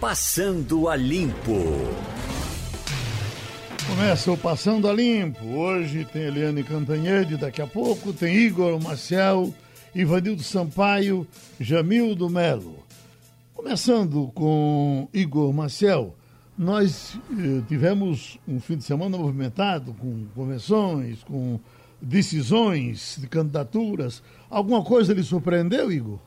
Passando a Limpo. Começa o Passando a Limpo. Hoje tem Eliane Cantanhede, daqui a pouco tem Igor Marcel, Ivanildo Sampaio, Jamildo Melo. Começando com Igor Marcel, nós eh, tivemos um fim de semana movimentado com convenções, com decisões de candidaturas. Alguma coisa lhe surpreendeu, Igor?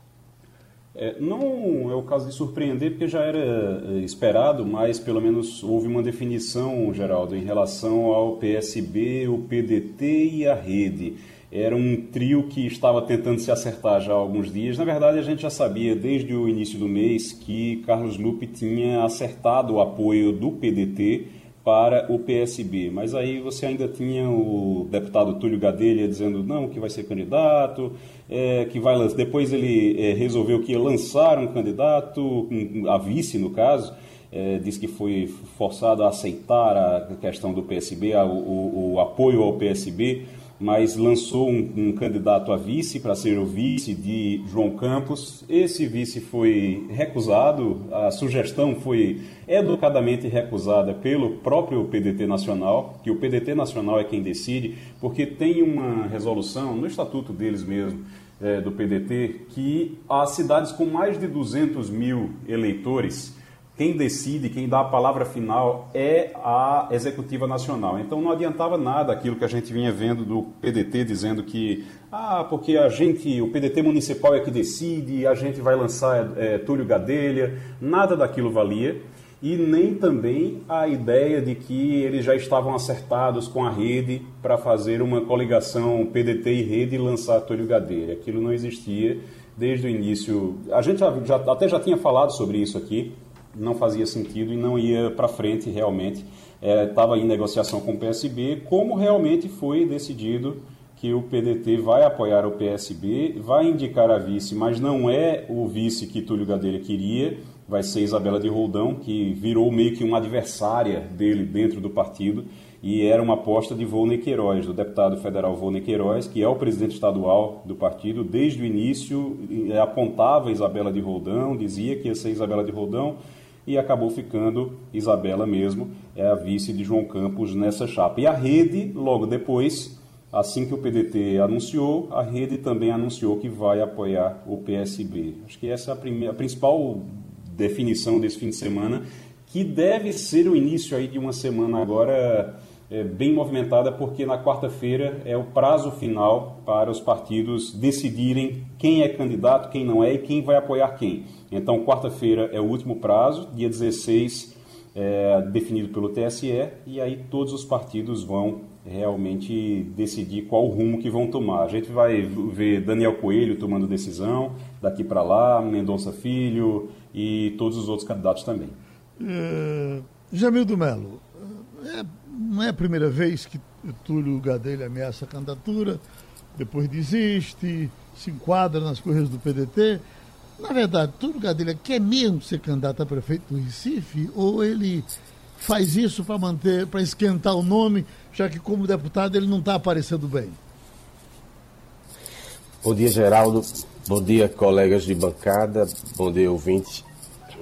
É, não é o caso de surpreender, porque já era é, esperado, mas pelo menos houve uma definição, Geraldo, em relação ao PSB, o PDT e a rede. Era um trio que estava tentando se acertar já há alguns dias. Na verdade, a gente já sabia desde o início do mês que Carlos Lupe tinha acertado o apoio do PDT para o PSB. Mas aí você ainda tinha o deputado Túlio Gadelha dizendo não, que vai ser candidato, é, que vai depois ele é, resolveu que ia lançar um candidato, a vice no caso, é, disse que foi forçado a aceitar a questão do PSB, a, o, o apoio ao PSB mas lançou um, um candidato a vice para ser o vice de João Campos. Esse vice foi recusado, a sugestão foi educadamente recusada pelo próprio PDT Nacional, que o PDT Nacional é quem decide, porque tem uma resolução no estatuto deles mesmo. É, do PDT, que as cidades com mais de 200 mil eleitores quem decide, quem dá a palavra final é a executiva nacional. Então não adiantava nada aquilo que a gente vinha vendo do PDT dizendo que ah, porque a gente, o PDT municipal é que decide, a gente vai lançar é, Túlio Gadelha, nada daquilo valia e nem também a ideia de que eles já estavam acertados com a rede para fazer uma coligação PDT e rede e lançar Túlio Gadelha. Aquilo não existia desde o início. A gente já, já, até já tinha falado sobre isso aqui não fazia sentido e não ia para frente realmente. Estava é, em negociação com o PSB, como realmente foi decidido que o PDT vai apoiar o PSB, vai indicar a vice, mas não é o vice que Túlio Gadelha queria, vai ser Isabela de Roldão, que virou meio que uma adversária dele dentro do partido, e era uma aposta de Volney Queiroz, do deputado federal Volney Queiroz, que é o presidente estadual do partido, desde o início. Apontava Isabela de Roldão, dizia que ia ser Isabela de Roldão, e acabou ficando Isabela mesmo, é a vice de João Campos nessa chapa. E a rede, logo depois, assim que o PDT anunciou, a rede também anunciou que vai apoiar o PSB. Acho que essa é a, primeira, a principal definição desse fim de semana, que deve ser o início aí de uma semana agora é, bem movimentada, porque na quarta-feira é o prazo final para os partidos decidirem quem é candidato, quem não é e quem vai apoiar quem. Então, quarta-feira é o último prazo, dia 16 é, definido pelo TSE, e aí todos os partidos vão realmente decidir qual rumo que vão tomar. A gente vai ver Daniel Coelho tomando decisão daqui para lá, Mendonça Filho e todos os outros candidatos também. Uh, Jamildo Melo, é não é a primeira vez que Túlio Gadelha ameaça a candidatura, depois desiste, se enquadra nas coisas do PDT. Na verdade, Túlio Gadelha quer mesmo ser candidato a prefeito do Recife ou ele faz isso para manter, para esquentar o nome, já que como deputado ele não está aparecendo bem? Bom dia, Geraldo. Bom dia, colegas de bancada. Bom dia, ouvintes.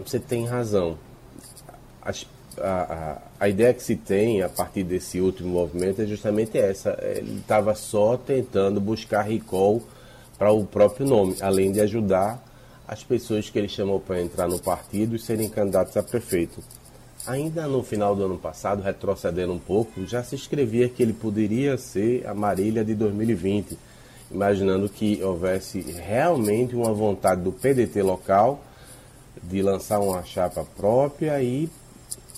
Você tem razão. As a, a, ideia que se tem a partir desse último movimento é justamente essa. Ele estava só tentando buscar recall para o próprio nome, além de ajudar as pessoas que ele chamou para entrar no partido e serem candidatos a prefeito. Ainda no final do ano passado, retrocedendo um pouco, já se escrevia que ele poderia ser a Marília de 2020, imaginando que houvesse realmente uma vontade do PDT local de lançar uma chapa própria e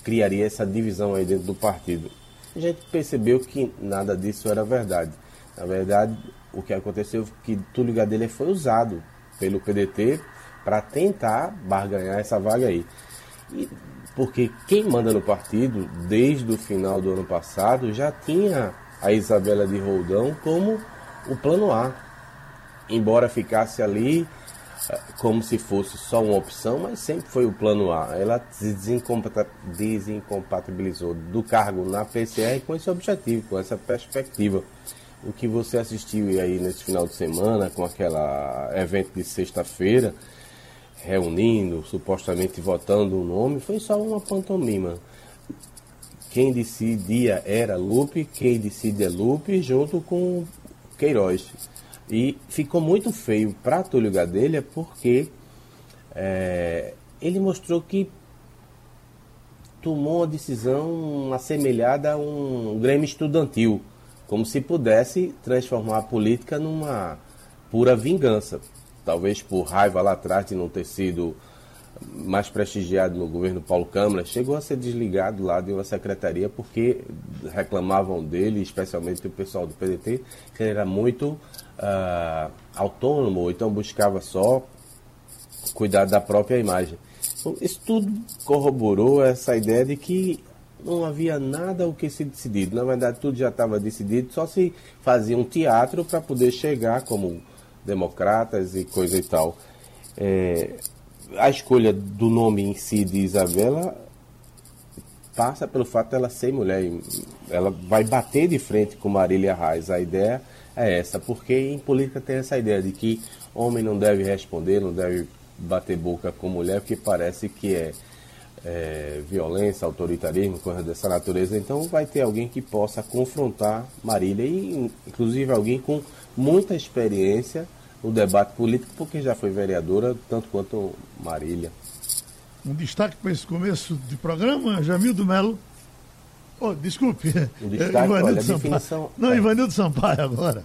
criaria essa divisão aí dentro do partido. A gente percebeu que nada disso era verdade. Na verdade, o que aconteceu foi que Túlio Gadelha foi usado pelo PDT para tentar barganhar essa vaga aí. E porque quem manda no partido, desde o final do ano passado, já tinha a Isabela de Roldão como o plano A. Embora ficasse ali como se fosse só uma opção, mas sempre foi o plano A. Ela se desincompatibilizou do cargo na PCR com esse objetivo, com essa perspectiva. O que você assistiu aí nesse final de semana, com aquele evento de sexta-feira, reunindo, supostamente votando o um nome, foi só uma pantomima. Quem decidia era Lupe, quem decide é Lupe, junto com Queiroz. E ficou muito feio para Túlio Gadelha porque é, ele mostrou que tomou uma decisão assemelhada a um Grêmio estudantil, como se pudesse transformar a política numa pura vingança. Talvez por raiva lá atrás de não ter sido mais prestigiado no governo Paulo Câmara, chegou a ser desligado lá de uma secretaria porque reclamavam dele, especialmente o pessoal do PDT, que era muito uh, autônomo, então buscava só cuidar da própria imagem. Então, isso tudo corroborou essa ideia de que não havia nada o que se decidido. Na verdade, tudo já estava decidido, só se fazia um teatro para poder chegar como democratas e coisa e tal. É, a escolha do nome em si de Isabela passa pelo fato dela ser mulher. Ela vai bater de frente com Marília Reis. A ideia é essa, porque em política tem essa ideia de que homem não deve responder, não deve bater boca com mulher, porque parece que é, é violência, autoritarismo, coisa dessa natureza. Então vai ter alguém que possa confrontar Marília, e inclusive alguém com muita experiência no debate político, porque já foi vereadora, tanto quanto Marília. Um destaque para esse começo de programa, Jamildo Melo. Oh, desculpe. Destaque, Ivanildo olha, a Sampaio. definição... Não, é. Ivanildo Sampaio agora.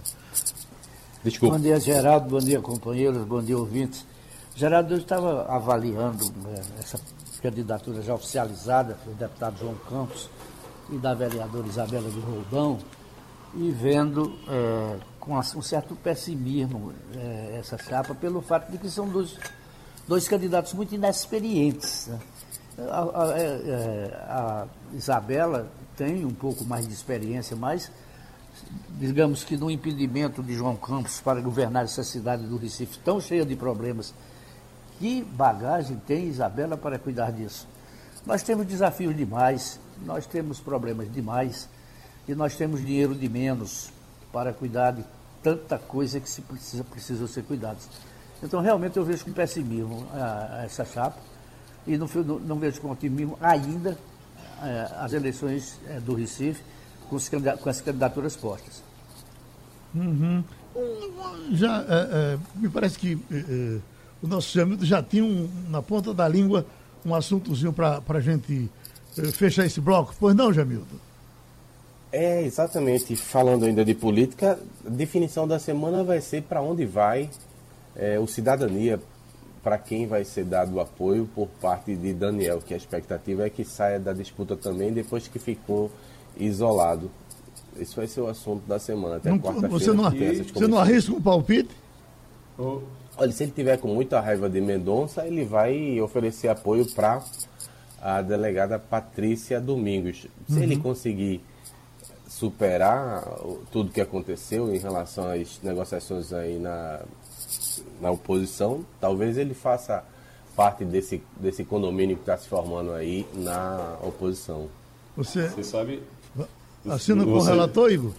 Desculpa. Bom dia, Geraldo. Bom dia, companheiros. Bom dia, ouvintes. Geraldo, eu estava avaliando né, essa candidatura já oficializada do deputado João Campos e da vereadora Isabela do Roldão e vendo é, com um certo pessimismo é, essa chapa pelo fato de que são dois, dois candidatos muito inexperientes. Né? A, a, é, a, Isabela tem um pouco mais de experiência, mas digamos que no impedimento de João Campos para governar essa cidade do Recife tão cheia de problemas, que bagagem tem Isabela para cuidar disso? Nós temos desafios demais, nós temos problemas demais e nós temos dinheiro de menos para cuidar de tanta coisa que se precisa, precisa ser cuidados. Então, realmente, eu vejo com pessimismo a, a essa chapa e não, não, não, vejo com otimismo ainda é, as eleições é, do Recife com, os, com, as candidaturas postas. Uhum. Já, é, me parece que o nosso Jamildo já tinha um, na ponta da língua um assuntozinho para a gente fechar esse bloco. Pois não, Jamildo? É, exatamente. Falando ainda de política, a definição da semana vai ser para onde vai é, o cidadania, para quem vai ser dado o apoio por parte de Daniel, que a expectativa é que saia da disputa também depois que ficou isolado. Esse vai ser o assunto da semana, até quarta-feira. Você, não, você não arrisca um palpite? Oh. Olha, se ele tiver com muita raiva de Mendonça, ele vai oferecer apoio para a delegada Patrícia Domingos. Se uhum. ele conseguir superar tudo que aconteceu em relação às negociações aí na, na oposição, talvez ele faça parte desse, desse condomínio que está se formando aí na oposição. Você, Você sabe. Assina com o relator, Igor?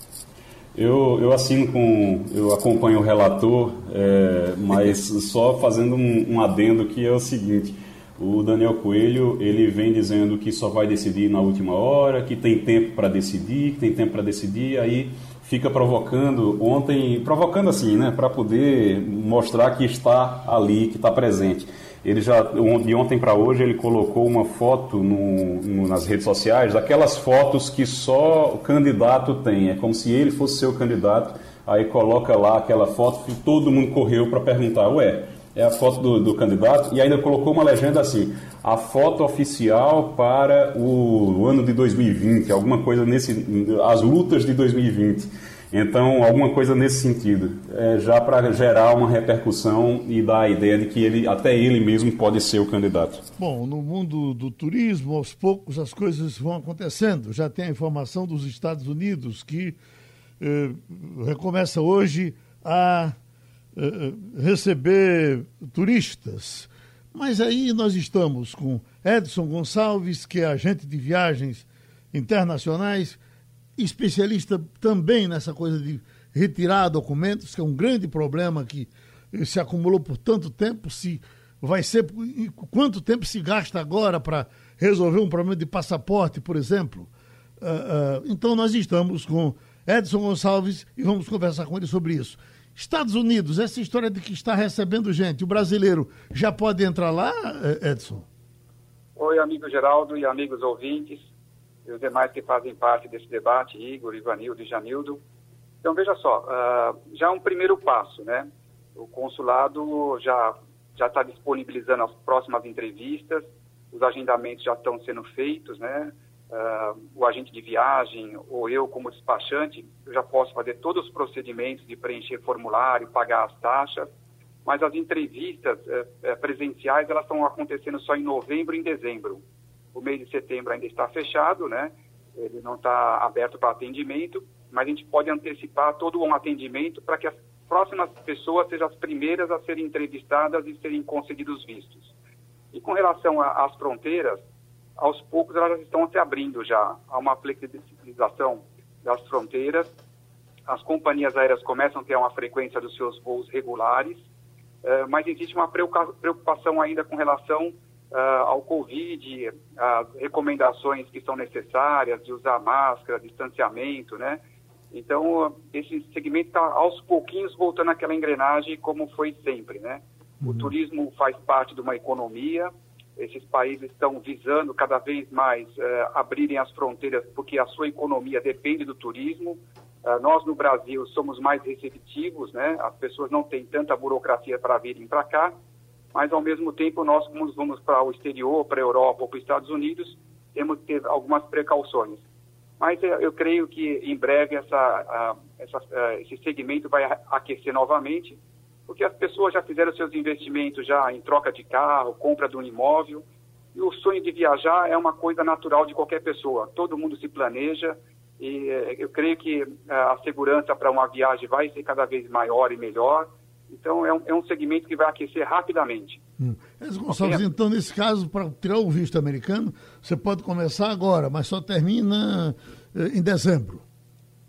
Eu, eu assino com. Eu acompanho o relator, é, mas só fazendo um, um adendo que é o seguinte. O Daniel Coelho, ele vem dizendo que só vai decidir na última hora, que tem tempo para decidir, que tem tempo para decidir, aí fica provocando ontem, provocando assim, né, para poder mostrar que está ali, que está presente. Ele já de ontem para hoje ele colocou uma foto no, no, nas redes sociais, daquelas fotos que só o candidato tem, é como se ele fosse seu candidato. Aí coloca lá aquela foto que todo mundo correu para perguntar, ué, é a foto do, do, candidato, e ainda colocou uma legenda assim: a foto oficial para o, ano de 2020, alguma coisa nesse. as lutas de 2020. Então, alguma coisa nesse sentido, é, já para gerar uma repercussão e dar a ideia de que ele, até ele mesmo pode ser o candidato. Bom, no mundo do turismo, aos poucos as coisas vão acontecendo. Já tem a informação dos Estados Unidos que eh, recomeça hoje a receber turistas. Mas aí nós estamos com Edson Gonçalves, que é agente de viagens internacionais, especialista também nessa coisa de retirar documentos, que é um grande problema que se acumulou por tanto tempo, se vai ser. Quanto tempo se gasta agora para resolver um problema de passaporte, por exemplo? Uh, uh, então, nós estamos com Edson Gonçalves e vamos conversar com ele sobre isso. Estados Unidos, essa história de que está recebendo gente, o brasileiro já pode entrar lá, eh, Edson? Oi, amigo Geraldo e amigos ouvintes, e os demais que fazem parte desse debate, Igor, Ivanildo e Janildo. Então, veja só, uh, já é um primeiro passo, né? O consulado já já está disponibilizando as próximas entrevistas, os agendamentos já estão sendo feitos, né? Uh, o agente de viagem ou eu como despachante, eu já posso fazer todos os procedimentos de preencher formulário, pagar as taxas, mas as entrevistas uh, presenciais elas estão acontecendo só em novembro e em dezembro. O mês de setembro ainda está fechado, né? Ele não está aberto para atendimento, mas a gente pode antecipar todo um atendimento para que as próximas pessoas sejam as primeiras a serem entrevistadas e serem concedidos vistos. E com relação às fronteiras, aos poucos elas estão se abrindo já. Há uma flexibilização das fronteiras. As companhias aéreas começam a ter uma frequência dos seus voos regulares, eh, mas existe uma preocupação ainda com relação eh, ao Covid, as recomendações que são necessárias de usar máscara, distanciamento, né? Então, esse segmento está aos pouquinhos voltando àquela engrenagem como foi sempre, né? O uhum. turismo faz parte de uma economia, esses países estão visando cada vez mais uh, abrirem as fronteiras porque a sua economia depende do turismo. Uh, nós no Brasil somos mais receptivos, né? As pessoas não têm tanta burocracia para virem para cá, mas ao mesmo tempo nós como vamos para o exterior, para a Europa ou para os Estados Unidos, temos que ter algumas precauções. Mas uh, eu creio que em breve essa, essa, esse segmento vai aquecer novamente porque as pessoas já fizeram seus investimentos já em troca de carro, compra de um imóvel, e o sonho de viajar é uma coisa natural de qualquer pessoa. Todo mundo se planeja e eh, eu creio que eh, a segurança para uma viagem vai ser cada vez maior e melhor. Então é um, é um segmento que vai aquecer rapidamente. Hum. Gonçalves, então nesse caso, para tirar o visto americano, você pode começar agora, mas só termina eh, em dezembro.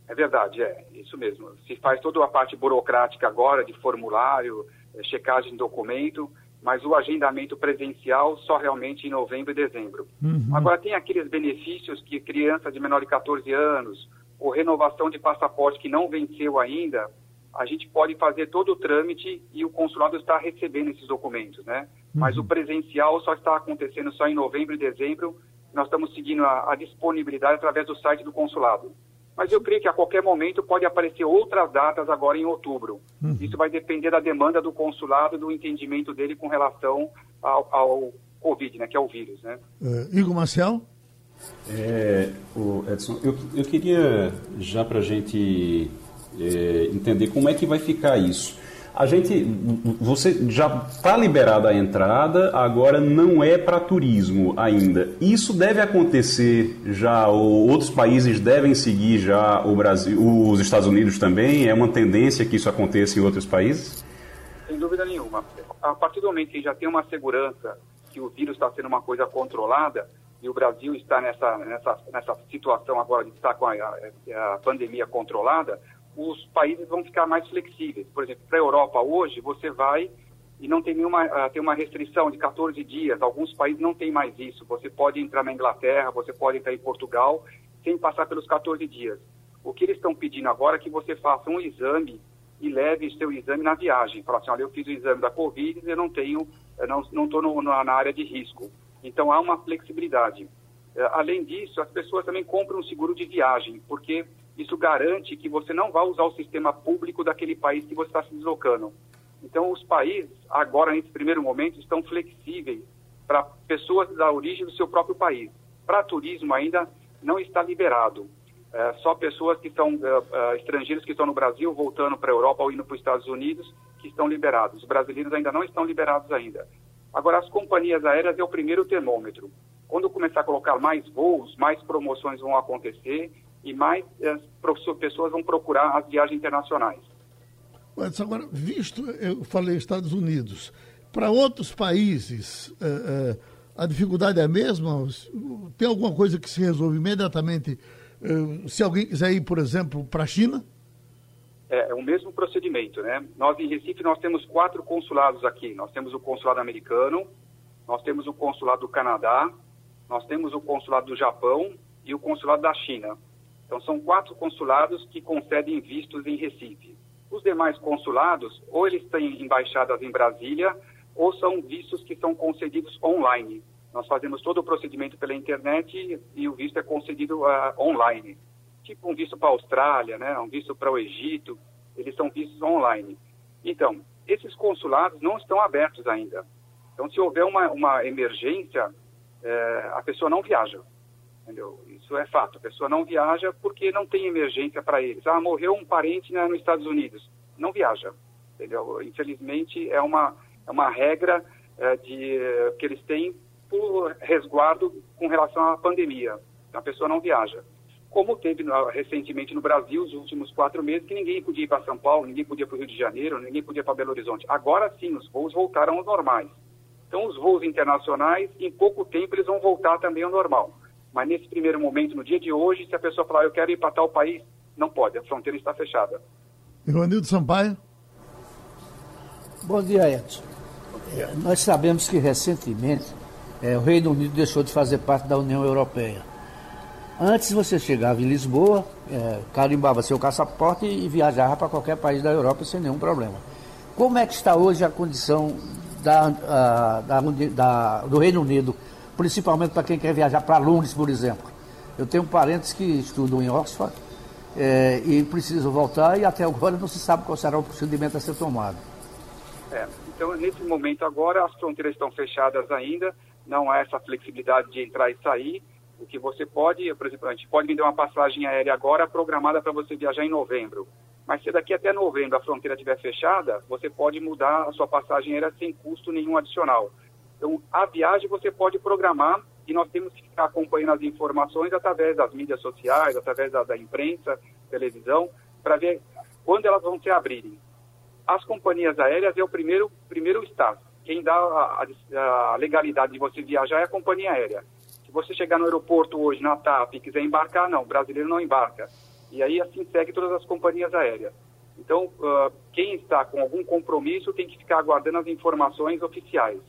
É verdade, é isso mesmo. Se faz toda a parte burocrática agora, de formulário, eh, checagem de documento, mas o agendamento presencial só realmente em novembro e dezembro. Uhum. Agora, tem aqueles benefícios que criança de menor de 14 anos, ou renovação de passaporte que não venceu ainda, a gente pode fazer todo o trâmite e o consulado está recebendo esses documentos, né? Uhum. Mas o presencial só está acontecendo só em novembro e dezembro. Nós estamos seguindo a, a disponibilidade através do site do consulado mas eu creio que a qualquer momento pode aparecer outras datas agora em outubro. Uhum. Isso vai depender da demanda do consulado, do entendimento dele com relação ao, ao Covid, né, que é o vírus. Né? Uh, Igor Marcel? É, o Edson, eu, eu queria já para a gente é, entender como é que vai ficar isso. A gente, você já está liberada a entrada, agora não é para turismo ainda. Isso deve acontecer já, ou outros países devem seguir já o Brasil, os Estados Unidos também? É uma tendência que isso aconteça em outros países? Sem dúvida nenhuma. A partir do momento que já tem uma segurança que o vírus está sendo uma coisa controlada, e o Brasil está nessa, nessa, nessa situação agora de estar com a, a pandemia controlada, os países vão ficar mais flexíveis. Por exemplo, para a Europa hoje, você vai e não tem nenhuma uh, tem uma restrição de 14 dias. Alguns países não têm mais isso. Você pode entrar na Inglaterra, você pode entrar em Portugal sem passar pelos 14 dias. O que eles estão pedindo agora é que você faça um exame e leve seu exame na viagem. Fala assim, olha, eu fiz o exame da Covid eu não tenho, eu não estou na área de risco. Então há uma flexibilidade. Uh, além disso, as pessoas também compram um seguro de viagem, porque isso garante que você não vai usar o sistema público daquele país que você está se deslocando. Então, os países, agora, nesse primeiro momento, estão flexíveis para pessoas da origem do seu próprio país. Para turismo, ainda não está liberado. É, só pessoas que são é, é, estrangeiros que estão no Brasil, voltando para a Europa ou indo para os Estados Unidos, que estão liberados. Os brasileiros ainda não estão liberados ainda. Agora, as companhias aéreas é o primeiro termômetro. Quando começar a colocar mais voos, mais promoções vão acontecer e mais as pessoas vão procurar as viagens internacionais. Agora, visto, eu falei Estados Unidos, para outros países, é, é, a dificuldade é a mesma? Tem alguma coisa que se resolve imediatamente é, se alguém quiser ir, por exemplo, para a China? é, é, o mesmo procedimento, né? Nós em Recife nós temos quatro consulados aqui. Nós temos o consulado americano, nós temos o consulado do Canadá, nós temos o consulado do Japão e o consulado da China. Então são quatro consulados que concedem vistos em Recife. Os demais consulados, ou eles têm embaixadas em Brasília, ou são vistos que são concedidos online. Nós fazemos todo o procedimento pela internet e o visto é concedido uh, online tipo um visto para a Austrália, né, um visto para o Egito, eles são vistos online. Então, esses consulados não estão abertos ainda. Então, se houver uma, uma emergência, é, a pessoa não viaja. Entendeu? Isso é fato. A pessoa não viaja porque não tem emergência para eles. Ah, morreu um parente né, nos Estados Unidos. Não viaja. Entendeu? Infelizmente, é uma, é uma regra é, de, que eles têm por resguardo com relação à pandemia. A pessoa não viaja como teve recentemente no Brasil, os últimos quatro meses, que ninguém podia ir para São Paulo, ninguém podia para o Rio de Janeiro, ninguém podia para Belo Horizonte. Agora sim, os voos voltaram aos normais. Então, os voos internacionais, em pouco tempo, eles vão voltar também ao normal. Mas nesse primeiro momento, no dia de hoje, se a pessoa falar, eu quero ir para tal país, não pode, a fronteira está fechada. Ivanildo Sampaio. Bom dia, Edson. É, nós sabemos que recentemente é, o Reino Unido deixou de fazer parte da União Europeia. Antes você chegava em Lisboa, é, carimbava seu passaporte e viajava para qualquer país da Europa sem nenhum problema. Como é que está hoje a condição da, a, da, da, do Reino Unido, principalmente para quem quer viajar para Londres, por exemplo? Eu tenho parentes que estudam em Oxford é, e precisam voltar e até agora não se sabe qual será o procedimento a ser tomado. É, então, nesse momento agora, as fronteiras estão fechadas ainda, não há essa flexibilidade de entrar e sair. O que você pode, por exemplo, a gente pode vender uma passagem aérea agora programada para você viajar em novembro. Mas se daqui até novembro a fronteira estiver fechada, você pode mudar a sua passagem aérea sem custo nenhum adicional. Então, a viagem você pode programar e nós temos que ficar acompanhando as informações através das mídias sociais, através da, da imprensa, televisão, para ver quando elas vão se abrirem. As companhias aéreas é o primeiro, primeiro estado. Quem dá a, a, legalidade de você viajar é a companhia aérea. Se você chegar no aeroporto hoje, na TAP, e quiser embarcar, não, brasileiro não embarca. E aí assim segue todas as companhias aéreas. Então, uh, quem está com algum compromisso tem que ficar aguardando as informações oficiais.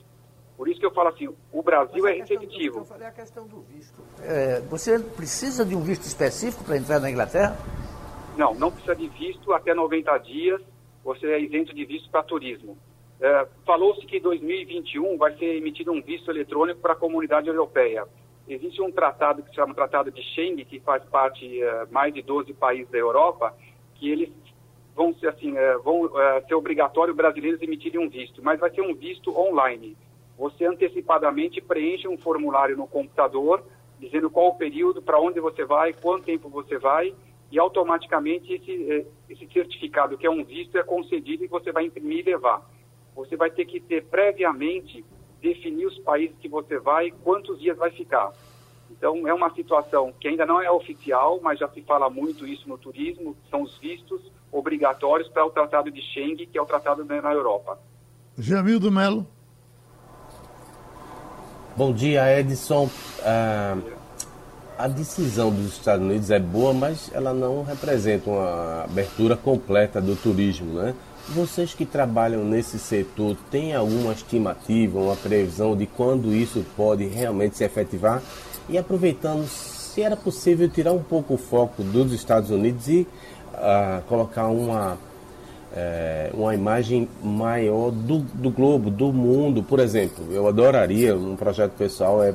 Por isso que eu falo assim, o Brasil é receptivo. Do, eu falei a questão do visto. É, você precisa de um visto específico para entrar na Inglaterra? Não, não precisa de visto até 90 dias. Você é isento de visto para turismo. É, Falou-se que em 2021 vai ser emitido um visto eletrônico para a comunidade europeia. Existe um tratado que se chama Tratado de Schengen, que faz parte de uh, mais de 12 países da Europa, que eles vão ser assim, uh, vão uh, ser obrigatório brasileiros emitirem um visto, mas vai ser um visto online. Você antecipadamente preenche um formulário no computador, dizendo qual o período, para onde você vai, quanto tempo você vai, e automaticamente esse, esse certificado, que é um visto, é concedido e você vai imprimir e levar. Você vai ter que ter previamente definir os países que você vai e quantos dias vai ficar. Então, é uma situação que ainda não é oficial, mas já se fala muito isso no turismo, são os vistos obrigatórios para o Tratado de Schengen, que é o tratado na Europa. Jamildo Melo. Bom dia, Edson. Ah, a decisão dos Estados Unidos é boa, mas ela não representa uma abertura completa do turismo, né? Vocês que trabalham nesse setor têm alguma estimativa, uma previsão de quando isso pode realmente se efetivar? E aproveitando, se era possível tirar um pouco o foco dos Estados Unidos e uh, colocar uma, uh, uma imagem maior do, do globo, do mundo. Por exemplo, eu adoraria, um projeto pessoal é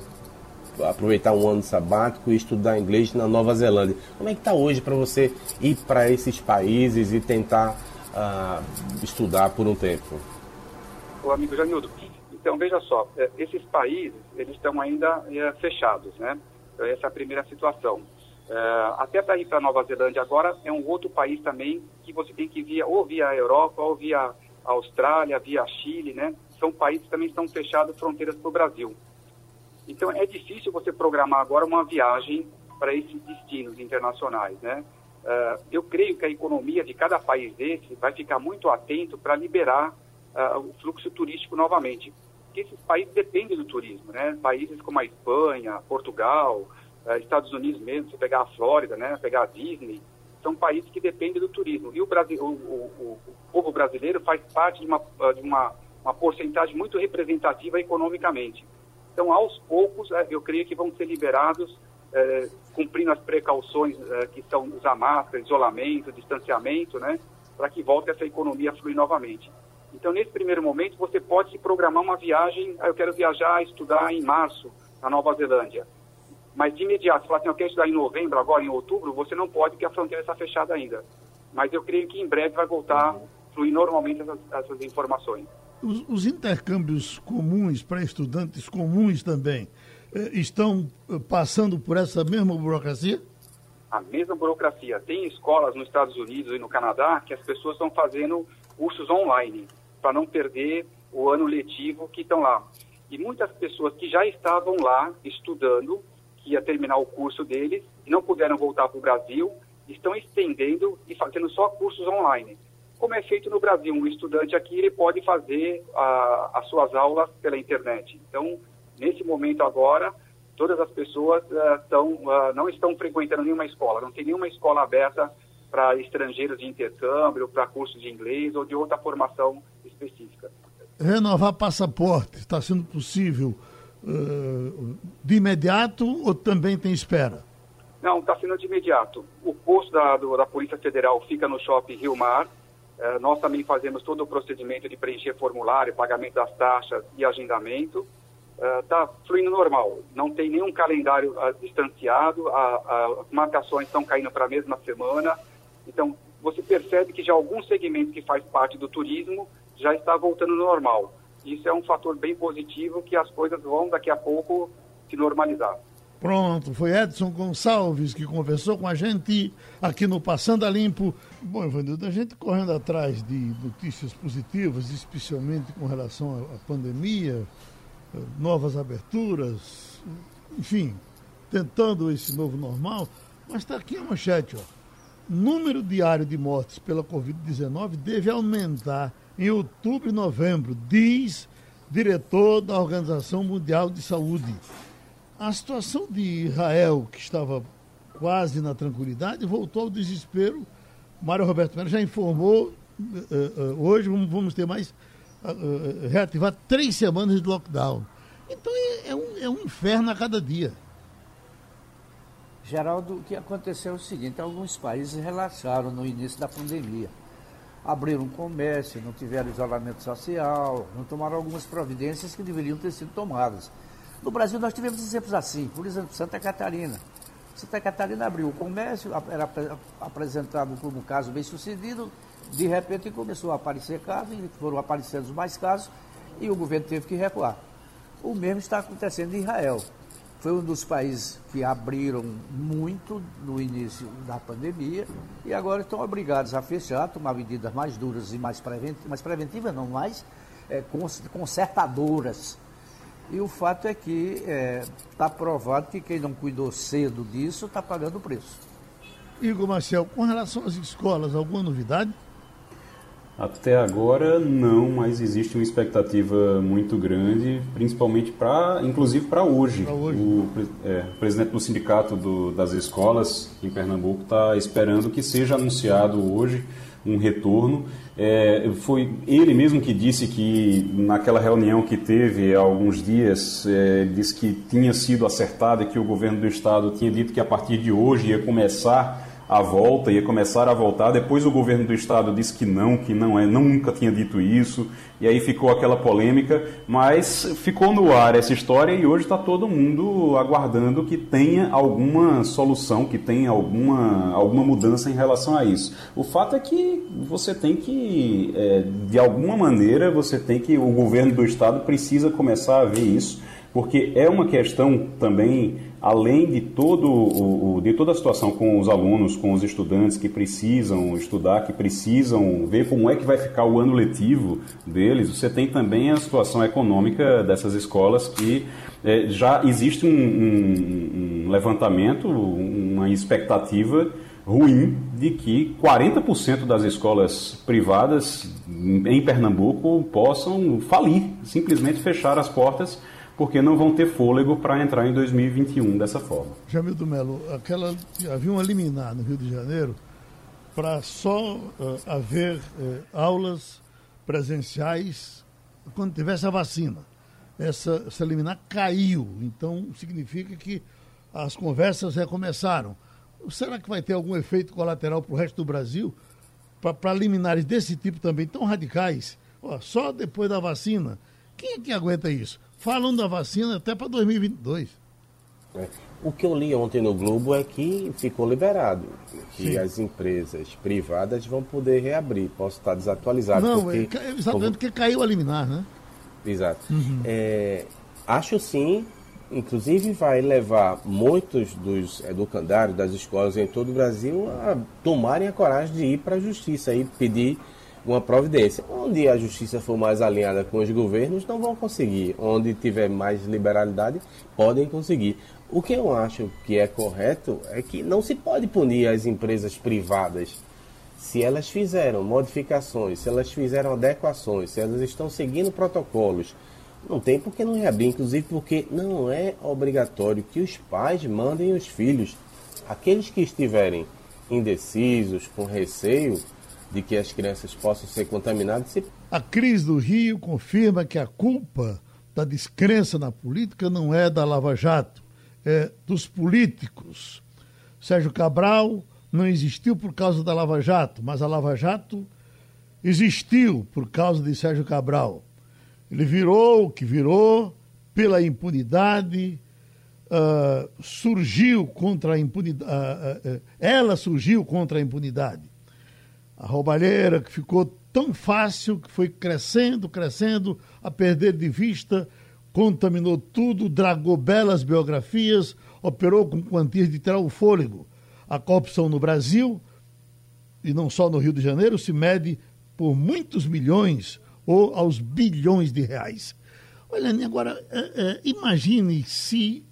aproveitar um ano sabático e estudar inglês na Nova Zelândia. Como é que está hoje para você ir para esses países e tentar a estudar por um tempo? O amigo Janildo, então veja só, é, esses países eles estão ainda é, fechados, né? Essa é a primeira situação. É, até para ir para Nova Zelândia agora é um outro país também que você tem que ir ou via a Europa ou via a Austrália, via Chile, né? São países que também estão fechados fronteiras para o Brasil. Então é difícil você programar agora uma viagem para esses destinos internacionais, né? Uh, eu creio que a economia de cada país desse vai ficar muito atento para liberar uh, o fluxo turístico novamente. Porque esses países dependem do turismo, né? Países como a Espanha, Portugal, Estados Unidos mesmo, se pegar a Flórida, né? Pegar a Disney, são países que dependem do turismo. E o, Brasil, o, o, o povo brasileiro faz parte de uma, de uma, uma porcentagem muito representativa economicamente. Então, aos poucos, é, eu creio que vão ser liberados, é, cumprindo as precauções é, que são usar máscara, isolamento, distanciamento, né, para que volte essa economia a fluir novamente. Então, nesse primeiro momento, você pode se programar uma viagem, ah, eu quero viajar, estudar em março, na Nova Zelândia. Mas de imediato, falar assim, eu quero estudar em novembro, agora em outubro, você não pode, porque a fronteira está fechada ainda. Mas eu creio que em breve vai voltar a fluir normalmente essas, essas informações. Os, os intercâmbios comuns para estudantes comuns também eh, estão eh, passando por essa mesma burocracia? A mesma burocracia. Tem escolas nos Estados Unidos e no Canadá que as pessoas estão fazendo cursos online para não perder o ano letivo que estão lá. E muitas pessoas que já estavam lá estudando, que ia terminar o curso deles, e não puderam voltar para o Brasil, estão estendendo e fazendo só cursos online. Como é feito no Brasil, um estudante aqui ele pode fazer a, as suas aulas pela internet. Então, nesse momento agora, todas as pessoas uh, tão, uh, não estão frequentando nenhuma escola, não tem nenhuma escola aberta para estrangeiros de intercâmbio, para cursos de inglês ou de outra formação específica. Renovar passaporte está sendo possível uh, de imediato ou também tem espera? Não, está sendo de imediato. O posto da, do, da Polícia Federal fica no shopping Rio Mar. Uh, nós também fazemos todo o procedimento de preencher formulário, pagamento das taxas e agendamento. Está uh, fluindo normal. Não tem nenhum calendário uh, distanciado. as marcações estão caindo para a mesma semana. Então, você percebe que já alguns segmentos que faz parte do turismo já está voltando normal. Isso é um fator bem positivo que as coisas vão daqui a pouco se normalizar. Pronto, foi Edson Gonçalves que conversou com a gente aqui no Passando a Limpo. Bom, Ivanildo, a gente correndo atrás de notícias positivas, especialmente com relação à pandemia, eh, novas aberturas, enfim, tentando esse novo normal, mas está aqui a manchete, ó número diário de mortes pela Covid-19 deve aumentar em outubro e novembro, diz diretor da Organização Mundial de Saúde. A situação de Israel, que estava quase na tranquilidade, voltou ao desespero. Mário Roberto Melo já informou, uh, uh, hoje vamos ter mais, uh, reativar três semanas de lockdown. Então é, é, um, é um inferno a cada dia. Geraldo, o que aconteceu é o seguinte: alguns países relaxaram no início da pandemia. Abriram comércio, não tiveram isolamento social, não tomaram algumas providências que deveriam ter sido tomadas. No Brasil, nós tivemos exemplos assim, por exemplo, Santa Catarina. Santa Catarina abriu o comércio, era apresentado como um caso bem sucedido, de repente começou a aparecer casos, foram aparecendo mais casos, e o governo teve que recuar. O mesmo está acontecendo em Israel. Foi um dos países que abriram muito no início da pandemia e agora estão obrigados a fechar, tomar medidas mais duras e mais preventivas, mais preventivas não, mais é, consertadoras. E o fato é que está é, tá provado que quem não cuidou cedo disso está pagando o preço. Igor Marcel, com relação às escolas, alguma novidade? Até agora não, mas existe uma expectativa muito grande, principalmente para, inclusive para hoje. hoje. O, é, o, presidente do sindicato do, das escolas em Pernambuco está esperando que seja anunciado hoje um retorno. É, foi ele mesmo que disse que naquela reunião que teve há alguns dias, é, disse que tinha sido acertado e que o governo do estado tinha dito que a partir de hoje ia começar a volta, ia começar a voltar. Depois o governo do estado disse que não, que não é, nunca tinha dito isso. E aí ficou aquela polêmica, mas ficou no ar essa história e hoje está todo mundo aguardando que tenha alguma solução, que tenha alguma, alguma mudança em relação a isso. O fato é que você tem que, é, de alguma maneira, você tem que, o governo do estado precisa começar a ver isso, porque é uma questão também além de, todo o, de toda a situação com os alunos, com os estudantes que precisam estudar, que precisam ver como é que vai ficar o ano letivo deles, você tem também a situação econômica dessas escolas que é, já existe um, um, um levantamento, uma expectativa ruim de que 40% das escolas privadas em Pernambuco possam falir, simplesmente fechar as portas porque não vão ter fôlego para entrar em 2021 dessa forma. Jamil do Melo, aquela, havia uma liminar no Rio de Janeiro para só uh, haver uh, aulas presenciais quando tivesse a vacina. Essa, essa liminar caiu, então significa que as conversas recomeçaram. Será que vai ter algum efeito colateral para o resto do Brasil? Para liminares desse tipo também, tão radicais? Ó, só depois da vacina. Quem é que aguenta isso? Falam da vacina até para 2022. É. O que eu li ontem no Globo é que ficou liberado, que Sim. as empresas privadas vão poder reabrir. Posso estar desatualizado. Não, porque, é, exatamente como... porque caiu a liminar, né? Exato. Uhum. É, acho sim inclusive vai levar muitos dos educandários das escolas em todo o Brasil a tomarem a coragem de ir para a justiça e pedir uma providência. Onde a justiça for mais alinhada com os governos, não vão conseguir. Onde tiver mais liberalidade, podem conseguir. O que eu acho que é correto é que não se pode punir as empresas privadas se elas fizeram modificações, se elas fizeram adequações, se elas estão seguindo protocolos não tem por que não reabrir, inclusive porque não é obrigatório que os pais mandem os filhos. Aqueles que estiverem indecisos, com receio de que as crianças possam ser contaminadas. A crise do Rio confirma que a culpa da descrença na política não é da Lava Jato, é dos políticos. Sérgio Cabral não existiu por causa da Lava Jato, mas a Lava Jato existiu por causa de Sérgio Cabral. Ele virou o que virou pela impunidade, uh, surgiu contra a impunidade, uh, uh, ela surgiu contra a impunidade. A roubalheira que ficou tão fácil que foi crescendo, crescendo, a perder de vista, contaminou tudo, dragou belas biografias, operou com quantias de tirar o fôlego. A corrupção no Brasil, e não só no Rio de Janeiro, se mede por muitos milhões ou aos bilhões de reais. Olha, agora, é, é, imagine se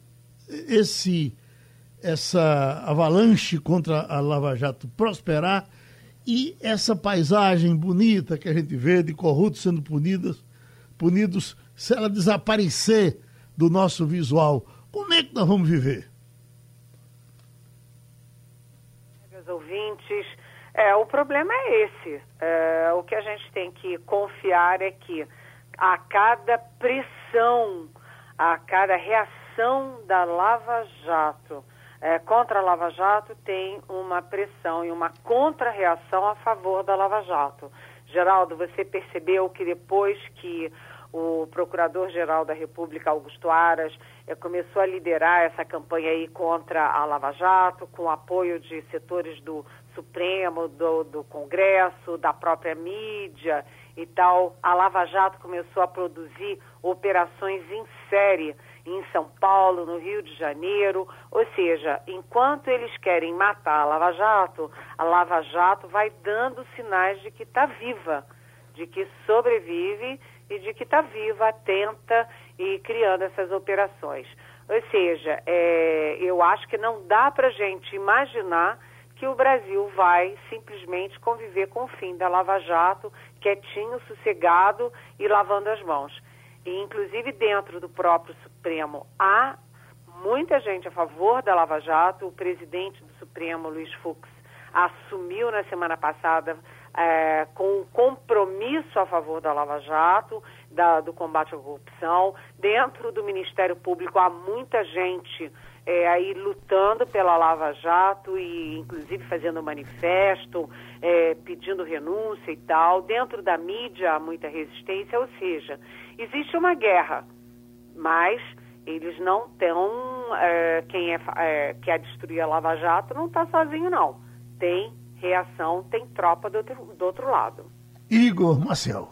esse, essa avalanche contra a Lava Jato prosperar e essa paisagem bonita que a gente vê de corruptos sendo punidos, punidos, se ela desaparecer do nosso visual, como é que nós vamos viver? Meus ouvintes, é, o problema é esse. É, o que a gente tem que confiar é que a cada pressão, a cada reação da Lava Jato é, contra a Lava Jato, tem uma pressão e uma contra-reação a favor da Lava Jato. Geraldo, você percebeu que depois que o Procurador-Geral da República, Augusto Aras, eh, começou a liderar essa campanha aí contra a Lava Jato, com apoio de setores do Supremo, do, do Congresso, da própria mídia e tal. A Lava Jato começou a produzir operações em série em São Paulo, no Rio de Janeiro. Ou seja, enquanto eles querem matar a Lava Jato, a Lava Jato vai dando sinais de que está viva, de que sobrevive e de que está viva, atenta e criando essas operações. Ou seja, é, eu acho que não dá para gente imaginar que o Brasil vai simplesmente conviver com o fim da Lava Jato, quietinho, sossegado e lavando as mãos. E, inclusive, dentro do próprio Supremo, há muita gente a favor da Lava Jato. O presidente do Supremo, Luiz Fux, assumiu na semana passada é, com um compromisso a favor da Lava Jato, da, do combate à corrupção. Dentro do Ministério Público há muita gente é, aí lutando pela Lava Jato e inclusive fazendo manifesto, é, pedindo renúncia e tal. Dentro da mídia há muita resistência, ou seja, existe uma guerra, mas eles não estão. É, quem é, é, quer destruir a Lava Jato não está sozinho, não. Tem reação, tem tropa do outro, do outro lado. Igor Marcel.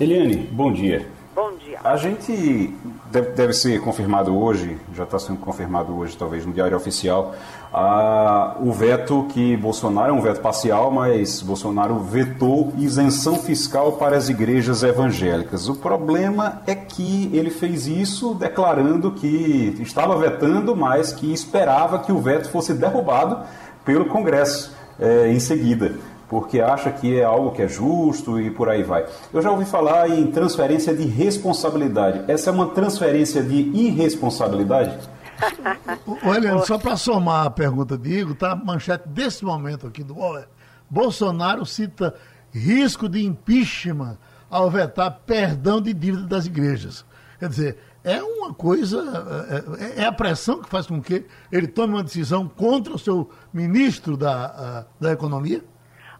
Eliane, bom dia. Bom dia. A gente deve, deve ser confirmado hoje, já está sendo confirmado hoje, talvez no Diário Oficial, a, o veto que Bolsonaro, é um veto parcial, mas Bolsonaro vetou isenção fiscal para as igrejas evangélicas. O problema é que ele fez isso declarando que estava vetando, mas que esperava que o veto fosse derrubado pelo Congresso é, em seguida, porque acha que é algo que é justo e por aí vai. Eu já ouvi falar em transferência de responsabilidade. Essa é uma transferência de irresponsabilidade? Olha, só para somar a pergunta de Igor, tá manchete desse momento aqui do. Bolsonaro cita risco de impeachment ao vetar perdão de dívida das igrejas. Quer dizer, é uma coisa, é, é, é, a pressão que faz com que ele tome uma decisão contra o seu ministro da, da Economia?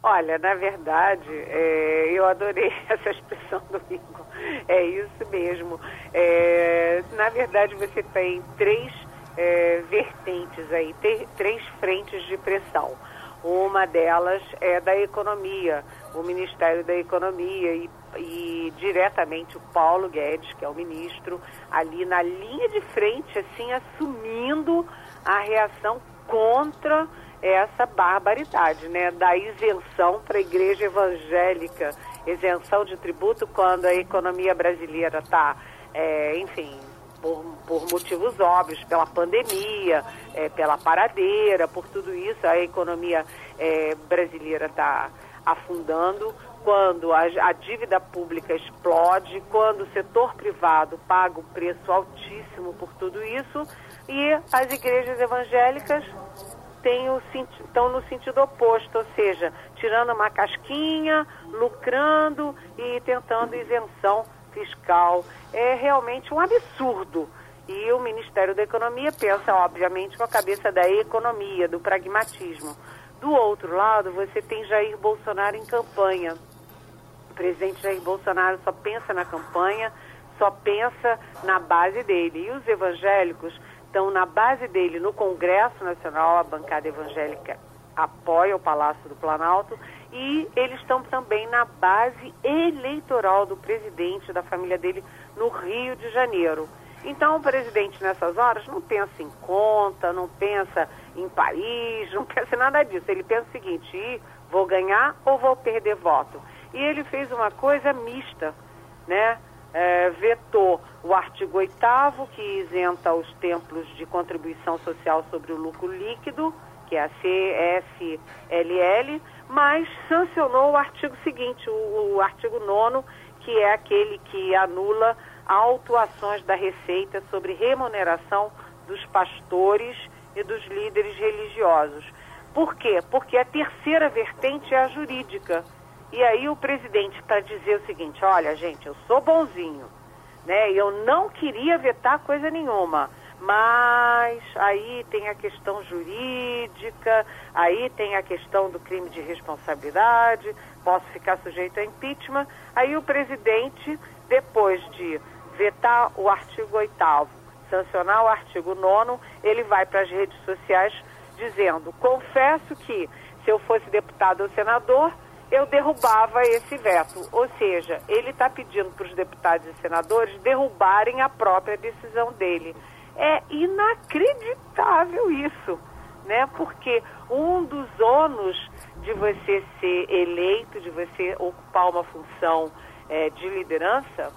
Olha, na verdade, é, eu adorei essa expressão do Igor. É isso mesmo. É, na verdade, você tem três é, vertentes aí, três frentes de pressão. Uma delas é da economia, o Ministério da Economia e, e diretamente o Paulo Guedes, que é o ministro, ali na linha de frente, assim, assumindo a reação contra essa barbaridade, né, da isenção para a igreja evangélica, isenção de tributo quando a economia brasileira está, é, enfim, por, por, motivos óbvios, pela pandemia, é, pela paradeira, por tudo isso, a economia é, brasileira está afundando, quando a, a, dívida pública explode, quando o setor privado paga um preço altíssimo por tudo isso, e as igrejas evangélicas estão no sentido oposto, ou seja, tirando uma casquinha, lucrando e tentando isenção fiscal. É realmente um absurdo. E o Ministério da Economia pensa, obviamente, com a cabeça da economia, do pragmatismo. Do outro lado, você tem Jair Bolsonaro em campanha. O presidente Jair Bolsonaro só pensa na campanha, só pensa na base dele. E os evangélicos estão na base dele no Congresso Nacional, a bancada evangélica apoia o Palácio do Planalto e eles estão também na base eleitoral do presidente, da família dele, no Rio de Janeiro. Então, o presidente, nessas horas, não pensa em conta, não pensa em Paris, não pensa em nada disso. Ele pensa o seguinte: vou ganhar ou vou perder voto? E ele fez uma coisa mista, né? É, vetou o artigo 8 que isenta os templos de contribuição social sobre o lucro líquido, que é a CSLL, mas sancionou o artigo seguinte, o, o artigo 9 que é aquele que anula autuações da Receita sobre remuneração dos pastores e dos líderes religiosos. Por quê? Porque a terceira vertente é a jurídica e aí o presidente, para dizer o seguinte, olha, gente, eu sou bonzinho, né? Eu não queria vetar coisa nenhuma. Mas aí tem a questão jurídica, aí tem a questão do crime de responsabilidade, posso ficar sujeito a impeachment. Aí o presidente, depois de vetar o artigo 8 sancionar o artigo 9 ele vai para as redes sociais dizendo: confesso que se eu fosse deputado ou senador, eu derrubava esse veto. Ou seja, ele está pedindo para os deputados e senadores derrubarem a própria decisão dele. É inacreditável isso, né? Porque um dos ônus de você ser eleito, de você ocupar uma função é, de liderança,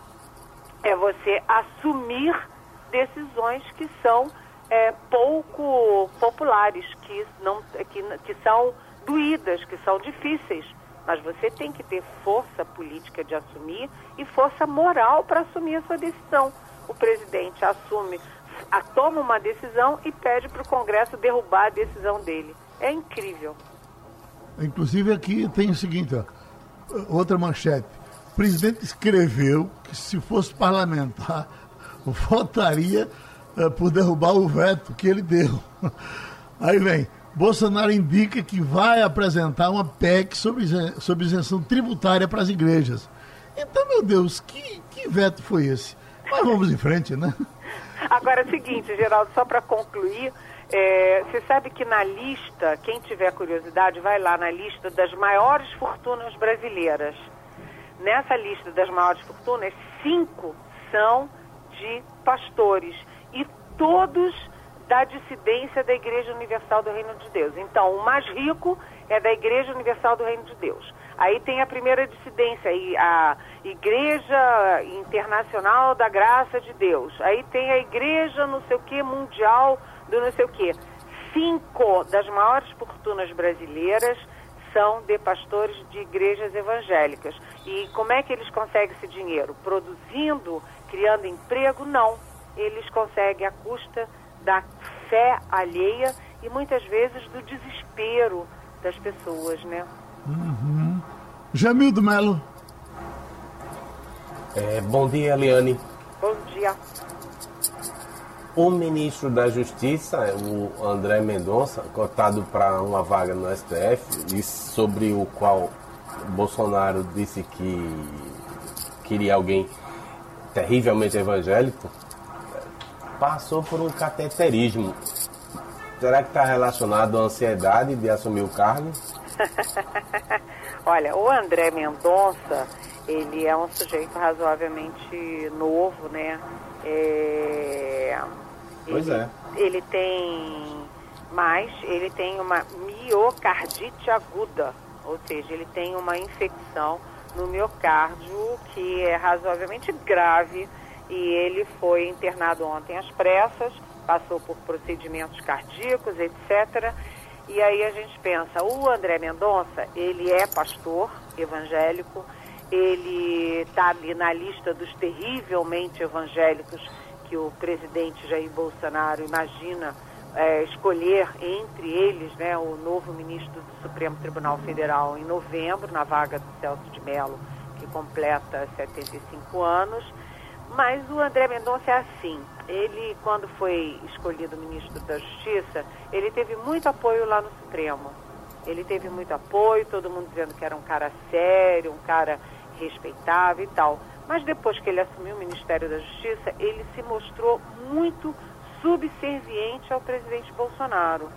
é você assumir decisões que são é, pouco populares, que, não, que, que são doídas, que são difíceis mas você tem que ter força política de assumir e força moral para assumir a sua decisão. O presidente assume, toma uma decisão e pede para o Congresso derrubar a decisão dele. É incrível. Inclusive aqui tem o seguinte, ó, outra manchete. O presidente escreveu que se fosse parlamentar, votaria uh, por derrubar o veto que ele deu. Aí vem, Bolsonaro indica que vai apresentar uma PEC sobre, sobre isenção tributária para as igrejas. Então, meu Deus, que, que veto foi esse? Mas vamos em frente, né? Agora é o seguinte, Geraldo, só para concluir, é, você sabe que na lista, quem tiver curiosidade, vai lá na lista das maiores fortunas brasileiras. Nessa lista das maiores fortunas, cinco são de pastores. E todos da dissidência da Igreja Universal do Reino de Deus. Então, o mais rico é da Igreja Universal do Reino de Deus. Aí tem a primeira dissidência, a Igreja Internacional da Graça de Deus. Aí tem a Igreja não sei o que mundial do não sei o que. Cinco das maiores fortunas brasileiras são de pastores de igrejas evangélicas. E como é que eles conseguem esse dinheiro? Produzindo, criando emprego? Não. Eles conseguem à custa da fé alheia e muitas vezes do desespero das pessoas, né? Uhum. Jamildo Melo. É, bom dia, Eliane. Bom dia. O ministro da Justiça, o André Mendonça, cotado para uma vaga no STF, e sobre o qual Bolsonaro disse que queria alguém terrivelmente evangélico, passou por um cateterismo. Será que está relacionado à ansiedade de assumir o cargo? Olha, o André Mendonça, ele é um sujeito razoavelmente novo, né? É... Pois ele, é. Ele tem mais, ele tem uma miocardite aguda, ou seja, ele tem uma infecção no miocárdio que é razoavelmente grave e ele foi internado ontem às pressas, passou por procedimentos cardíacos, etc. E aí a gente pensa, o André Mendonça, ele é pastor evangélico, ele está ali na lista dos terrivelmente evangélicos que o presidente Jair Bolsonaro imagina é, escolher entre eles né, o novo ministro do Supremo Tribunal Federal em novembro, na vaga do Celso de Mello, que completa 75 anos. Mas o André Mendonça é assim. Ele, quando foi escolhido ministro da Justiça, ele teve muito apoio lá no Supremo. Ele teve muito apoio, todo mundo dizendo que era um cara sério, um cara respeitável e tal. Mas depois que ele assumiu o Ministério da Justiça, ele se mostrou muito subserviente ao presidente Bolsonaro.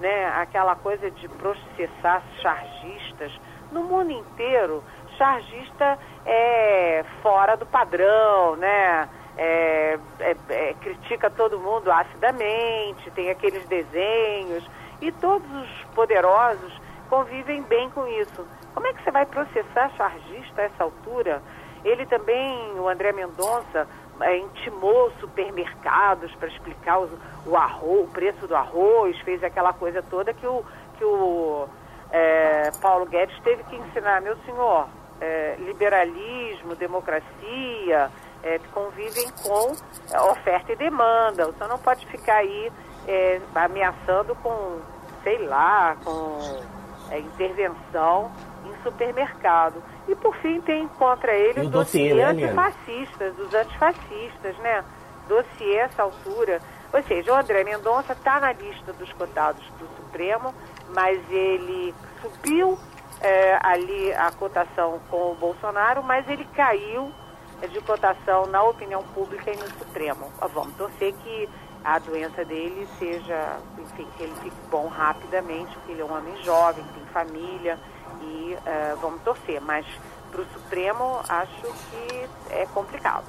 Né? Aquela coisa de processar chargistas. No mundo inteiro, chargista é fora do padrão, né? É, é, é, critica todo mundo acidamente, tem aqueles desenhos, e todos os poderosos convivem bem com isso. Como é que você vai processar chargista a essa altura? Ele também, o André Mendonça, é, intimou supermercados para explicar os, o arroz, o preço do arroz, fez aquela coisa toda que o, que o é, Paulo Guedes teve que ensinar, meu senhor, é, liberalismo, democracia, é, convivem com é, oferta e demanda. Senhor não pode ficar aí é, ameaçando com, sei lá, com é, intervenção em supermercado. E por fim tem contra ele os dossiê né, antifascistas, os antifascistas, né? Dossiê essa altura. Ou seja, o André Mendonça está na lista dos cotados do Supremo, mas ele subiu é, ali a cotação com o Bolsonaro, mas ele caiu de cotação na opinião pública e no Supremo. Vamos torcer que a doença dele seja, enfim, que ele fique bom rapidamente, porque ele é um homem jovem, tem família e uh, vamos torcer. Mas para o Supremo acho que é complicado.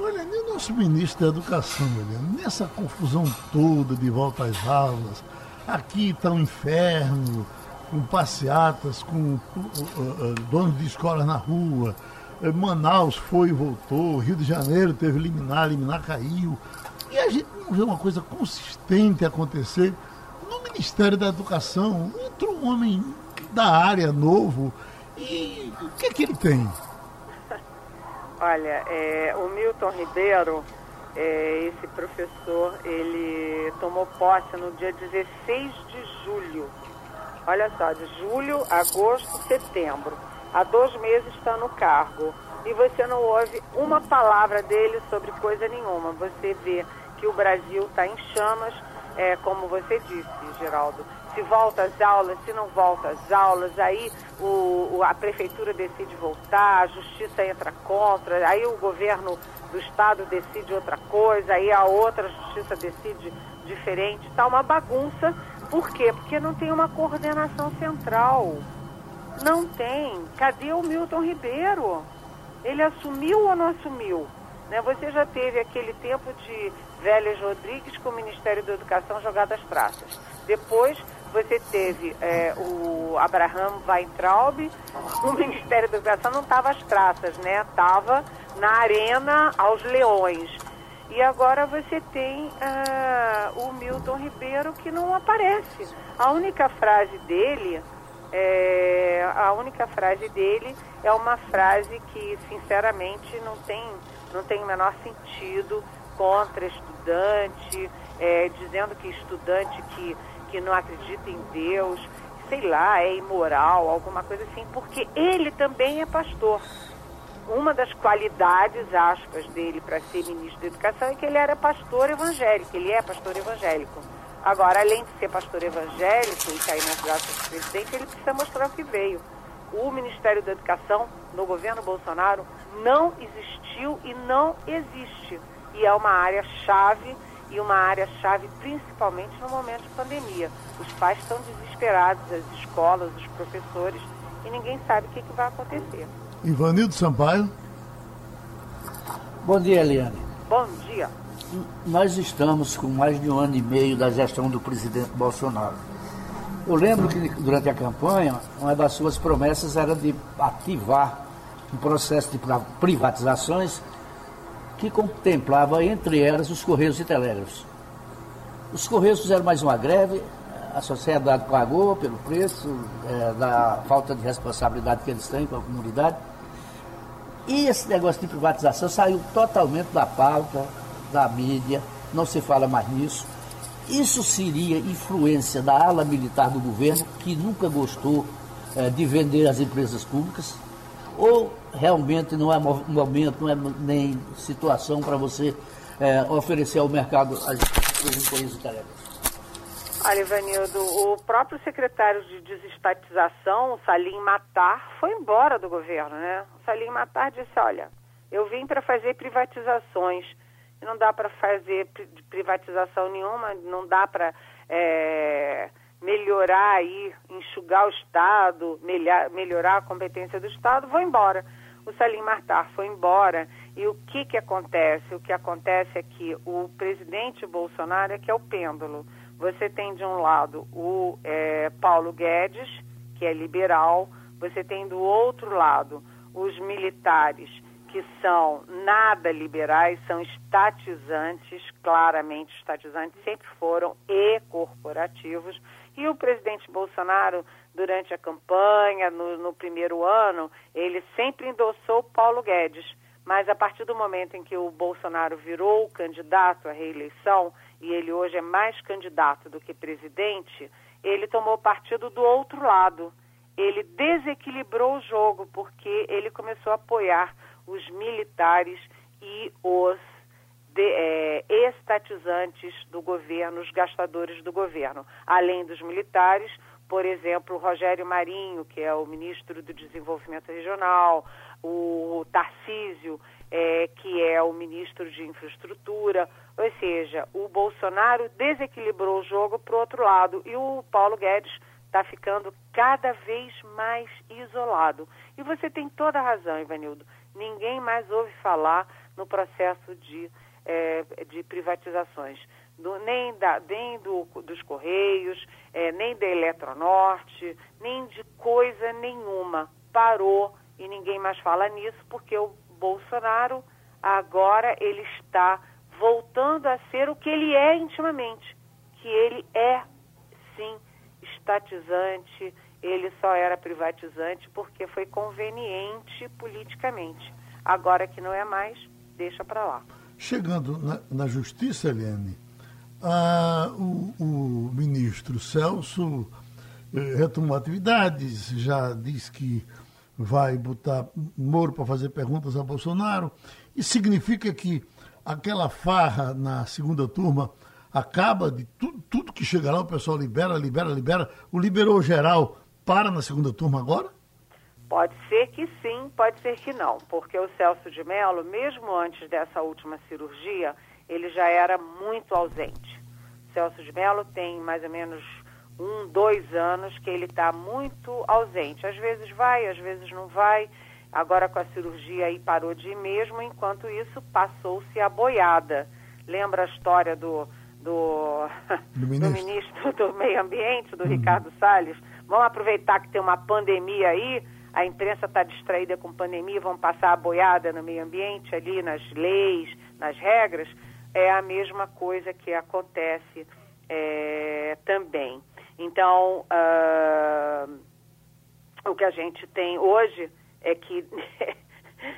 Olha, nem o nosso ministro da Educação, olha, nessa confusão toda de volta às aulas, aqui está um inferno, com passeatas, com uh, uh, donos de escolas na rua. Eh, Manaus foi e voltou, Rio de Janeiro teve liminar, liminar caiu. E a gente não vê uma coisa consistente acontecer. No Ministério da Educação entrou um homem da área novo e o que é que ele tem? Olha, é, o Milton Ribeiro, é, esse professor, ele tomou posse no dia 16 de julho Olha só, de julho, agosto, setembro. Há dois meses está no cargo. E você não ouve uma palavra dele sobre coisa nenhuma. Você vê que o Brasil está em chamas, é, como você disse, Geraldo. Se volta às aulas, se não volta às aulas, aí o, a prefeitura decide voltar, a justiça entra contra, aí o governo do estado decide outra coisa, aí a outra justiça decide diferente. Está uma bagunça por quê? Porque não tem uma coordenação central. Não tem. Cadê o Milton Ribeiro? Ele assumiu ou não assumiu? Né? Você já teve aquele tempo de Vélez Rodrigues com o Ministério da Educação jogado às praças. Depois você teve é, o Abraham Weintraub, o Ministério da Educação não estava às praças, né? Estava na arena aos leões. E agora você tem uh, o Milton Ribeiro que não aparece. A única frase dele, é, a única frase dele é uma frase que sinceramente não tem, não tem o menor sentido contra estudante, é, dizendo que estudante que, que não acredita em Deus, sei lá, é imoral, alguma coisa assim, porque ele também é pastor. Uma das qualidades, aspas, dele para ser ministro da Educação é que ele era pastor evangélico, ele é pastor evangélico. Agora, além de ser pastor evangélico e cair nas graças do presidente, ele precisa mostrar o que veio. O Ministério da Educação, no governo Bolsonaro, não existiu e não existe. E é uma área chave e uma área chave principalmente no momento de pandemia. Os pais estão desesperados, as escolas, os professores, e ninguém sabe o que, que vai acontecer. Ivanildo Sampaio. Bom dia, Eliane. Bom dia. Nós estamos com mais de um ano e meio da gestão do presidente Bolsonaro. Eu lembro que durante a campanha, uma das suas promessas era de ativar um processo de privatizações que contemplava, entre elas, os Correios e Telégrafos. Os Correios fizeram mais uma greve, a sociedade pagou pelo preço é, da falta de responsabilidade que eles têm com a comunidade. E esse negócio de privatização saiu totalmente da pauta, da mídia, não se fala mais nisso. Isso seria influência da ala militar do governo, que nunca gostou é, de vender as empresas públicas, ou realmente não é momento, não é nem situação para você é, oferecer ao mercado as empresas tarefas? Olha, Ivanildo, o próprio secretário de desestatização, Salim Matar, foi embora do governo, né? O Salim Matar disse, olha, eu vim para fazer privatizações, não dá para fazer privatização nenhuma, não dá para é, melhorar aí, enxugar o Estado, melhorar a competência do Estado, vou embora o Salim Martar foi embora. E o que, que acontece? O que acontece é que o presidente Bolsonaro é que é o pêndulo. Você tem de um lado o é, Paulo Guedes, que é liberal, você tem do outro lado os militares, que são nada liberais, são estatizantes, claramente estatizantes, sempre foram, e corporativos. E o presidente Bolsonaro durante a campanha, no, no primeiro ano, ele sempre endossou Paulo Guedes. Mas a partir do momento em que o Bolsonaro virou candidato à reeleição, e ele hoje é mais candidato do que presidente, ele tomou partido do outro lado. Ele desequilibrou o jogo, porque ele começou a apoiar os militares e os de, é, estatizantes do governo, os gastadores do governo. Além dos militares, por exemplo, Rogério Marinho, que é o ministro do Desenvolvimento Regional, o Tarcísio, é, que é o ministro de Infraestrutura. Ou seja, o Bolsonaro desequilibrou o jogo para o outro lado e o Paulo Guedes está ficando cada vez mais isolado. E você tem toda a razão, Ivanildo. Ninguém mais ouve falar no processo de, é, de privatizações do, nem, da, nem do, dos Correios, é, nem da Eletronorte, nem de coisa nenhuma. Parou e ninguém mais fala nisso porque o Bolsonaro agora ele está voltando a ser o que ele é intimamente, que ele é sim estatizante, ele só era privatizante porque foi conveniente politicamente. Agora que não é mais, deixa para lá. Chegando na, na justiça, ah, o, o, ministro Celso eh, retomou atividades, já disse que vai botar Moro para fazer perguntas a Bolsonaro. Isso significa que aquela farra na segunda turma acaba de tudo, tudo que chega lá, o pessoal libera, libera, libera. O liberou geral para na segunda turma agora? Pode ser que sim, pode ser que não, porque o Celso de Mello, mesmo antes dessa última cirurgia, ele já era muito ausente. Celso de Mello tem mais ou menos um, dois anos que ele está muito ausente. Às vezes vai, às vezes não vai. Agora com a cirurgia aí parou de ir mesmo, enquanto isso passou-se a boiada. Lembra a história do, do, do, ministro. do ministro do Meio Ambiente, do uhum. Ricardo Salles? Vamos aproveitar que tem uma pandemia aí, a imprensa está distraída com pandemia, vamos passar a boiada no meio ambiente ali, nas leis, nas regras é a mesma coisa que acontece é, também. Então, uh, o que a gente tem hoje é que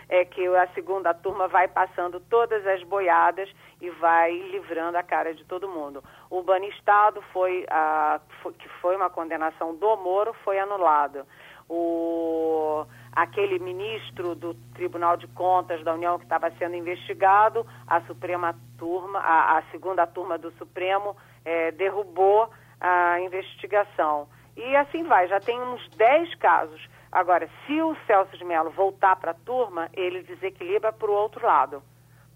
é que a segunda turma vai passando todas as boiadas e vai livrando a cara de todo mundo. O banistado foi, a, foi, que foi uma condenação do Moro, foi anulado. O, aquele ministro do Tribunal de Contas da União que estava sendo investigado, a Suprema Turma, a, a segunda turma do Supremo é, derrubou a investigação. E assim vai, já tem uns 10 casos. Agora, se o Celso de Mello voltar para a turma, ele desequilibra para o outro lado.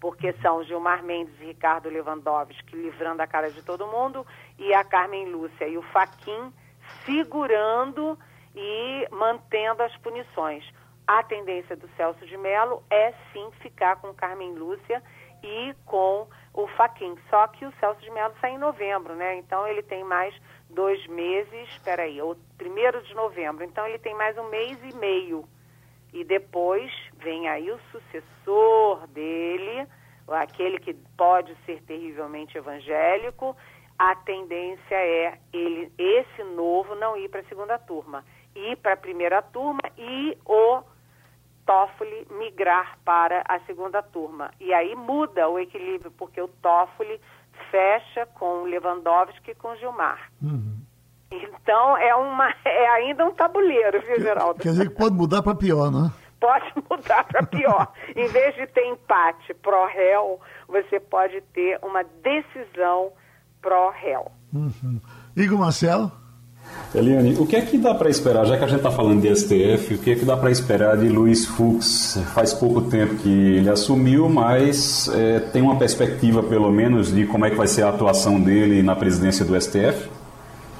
Porque são Gilmar Mendes e Ricardo Lewandowski livrando a cara de todo mundo e a Carmen Lúcia e o Faquin segurando e mantendo as punições. A tendência do Celso de Mello é sim ficar com Carmen Lúcia e com o Faquin. Só que o Celso de Mello sai em novembro, né? Então ele tem mais dois meses, espera aí, o primeiro de novembro. Então ele tem mais um mês e meio. E depois vem aí o sucessor dele, aquele que pode ser terrivelmente evangélico. A tendência é ele, esse novo, não ir para a segunda turma, ir para a primeira turma e o Toffoli migrar para a segunda turma. E aí muda o equilíbrio, porque o Toffoli fecha com Lewandowski e com Gilmar. Uhum. Então é uma é ainda um tabuleiro, viu, Geraldo? Quer dizer que pode mudar para pior, não é? Pode mudar para pior. em vez de ter empate pró-réu, você pode ter uma decisão pró-réu. Uhum. Igor Marcelo? Eliane, o que é que dá para esperar, já que a gente está falando de STF, o que é que dá para esperar de Luiz Fux? Faz pouco tempo que ele assumiu, mas é, tem uma perspectiva, pelo menos, de como é que vai ser a atuação dele na presidência do STF?